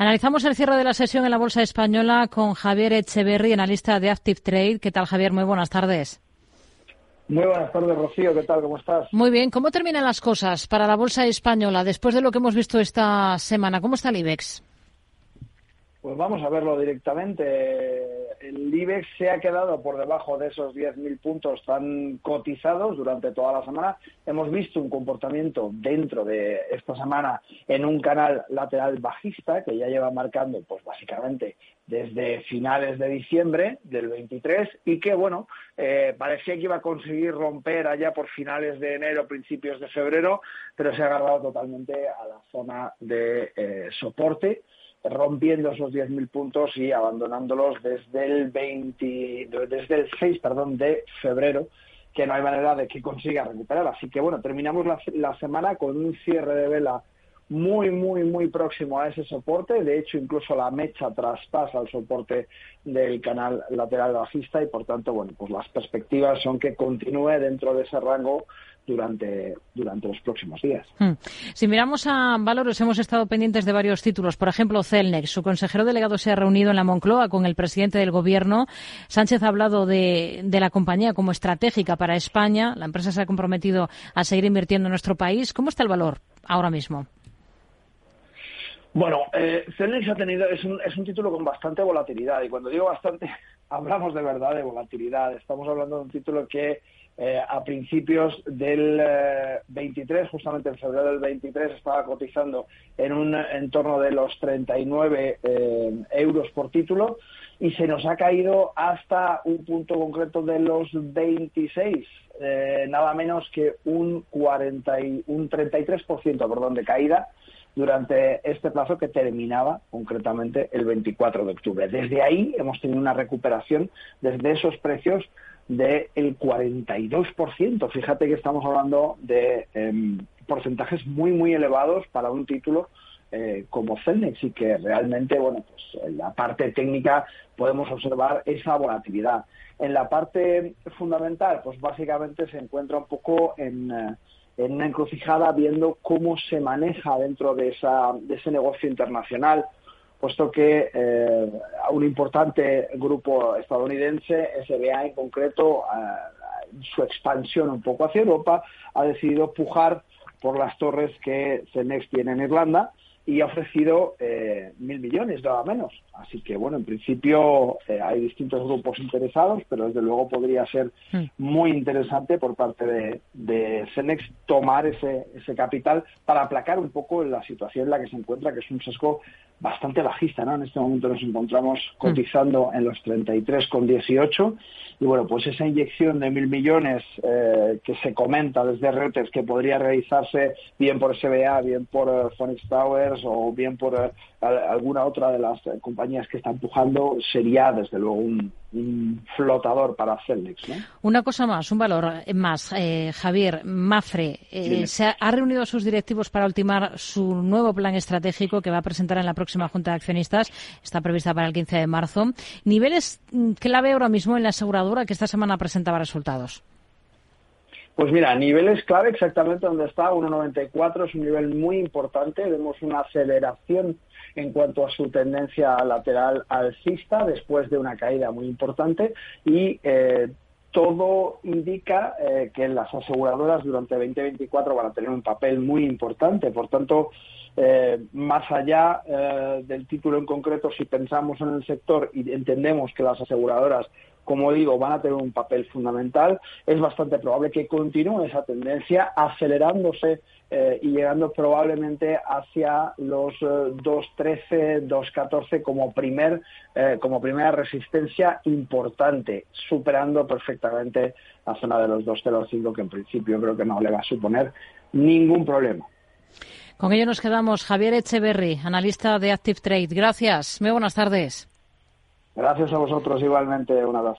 Analizamos el cierre de la sesión en la Bolsa Española con Javier Echeverry, analista de Active Trade. ¿Qué tal, Javier? Muy buenas tardes. Muy buenas tardes, Rocío. ¿Qué tal? ¿Cómo estás? Muy bien. ¿Cómo terminan las cosas para la Bolsa Española después de lo que hemos visto esta semana? ¿Cómo está el IBEX? Pues vamos a verlo directamente. El IBEX se ha quedado por debajo de esos 10.000 puntos tan cotizados durante toda la semana. Hemos visto un comportamiento dentro de esta semana en un canal lateral bajista que ya lleva marcando, pues básicamente desde finales de diciembre del 23 y que, bueno, eh, parecía que iba a conseguir romper allá por finales de enero, principios de febrero, pero se ha agarrado totalmente a la zona de eh, soporte rompiendo esos 10.000 puntos y abandonándolos desde el 20, desde el 6 perdón, de febrero, que no hay manera de que consiga recuperar. Así que bueno, terminamos la, la semana con un cierre de vela muy, muy, muy próximo a ese soporte. De hecho, incluso la mecha traspasa el soporte del canal lateral bajista y, por tanto, bueno, pues las perspectivas son que continúe dentro de ese rango durante, durante los próximos días. Hmm. Si miramos a valores, hemos estado pendientes de varios títulos. Por ejemplo, Celnex. Su consejero delegado se ha reunido en la Moncloa con el presidente del Gobierno. Sánchez ha hablado de, de la compañía como estratégica para España. La empresa se ha comprometido a seguir invirtiendo en nuestro país. ¿Cómo está el valor ahora mismo? Bueno, eh, ha tenido, es un, es un título con bastante volatilidad y cuando digo bastante, hablamos de verdad de volatilidad. Estamos hablando de un título que eh, a principios del 23, eh, justamente en febrero del 23, estaba cotizando en un entorno de los 39 euros por título y se nos ha caído hasta un punto concreto de los 26, nada menos que un, 40 y, un 33% perdón, de caída durante este plazo que terminaba concretamente el 24 de octubre. Desde ahí hemos tenido una recuperación desde esos precios del 42%. Fíjate que estamos hablando de em, porcentajes muy, muy elevados para un título eh, como Celnex y que realmente, bueno, pues en la parte técnica podemos observar esa volatilidad. En la parte fundamental, pues básicamente se encuentra un poco en... Eh, en una encrucijada viendo cómo se maneja dentro de, esa, de ese negocio internacional, puesto que eh, un importante grupo estadounidense, SBA en concreto, su expansión un poco hacia Europa, ha decidido pujar por las torres que Cenex tiene en Irlanda y ha ofrecido eh, mil millones, nada menos. Así que, bueno, en principio eh, hay distintos grupos interesados, pero desde luego podría ser hmm. muy interesante por parte de, de Cenex tomar ese, ese capital para aplacar un poco la situación en la que se encuentra, que es un sesgo bastante bajista, ¿no? En este momento nos encontramos hmm. cotizando en los 33,18 y bueno, pues esa inyección de mil millones eh, que se comenta desde Reuters que podría realizarse bien por SBA, bien por uh, Phoenix Towers o bien por uh, alguna otra de las compañías que está empujando sería desde luego un, flotador para Celnex. ¿no? Una cosa más, un valor más. Eh, Javier, Mafre eh, se ha, ha, reunido a sus directivos para ultimar su nuevo plan estratégico que va a presentar en la próxima Junta de Accionistas. Está prevista para el 15 de marzo. Niveles mm, clave ahora mismo en la aseguradora que esta semana presentaba resultados. Pues mira, niveles clave exactamente donde está, 1,94 es un nivel muy importante, vemos una aceleración en cuanto a su tendencia lateral alcista después de una caída muy importante y eh, todo indica eh, que las aseguradoras durante 2024 van a tener un papel muy importante. Por tanto, eh, más allá del título en concreto, si pensamos en el sector y entendemos que las aseguradoras como digo, van a tener un papel fundamental. Es bastante probable que continúe esa tendencia acelerándose eh, y llegando probablemente hacia los 2.13, eh, 2.14 como, primer, eh, como primera resistencia importante, superando perfectamente la zona de los 2.05 que en principio creo que no le va a suponer ningún problema. Con ello nos quedamos. Javier Echeverry, analista de Active Trade. Gracias. Muy buenas tardes. Gracias a vosotros igualmente. Un abrazo.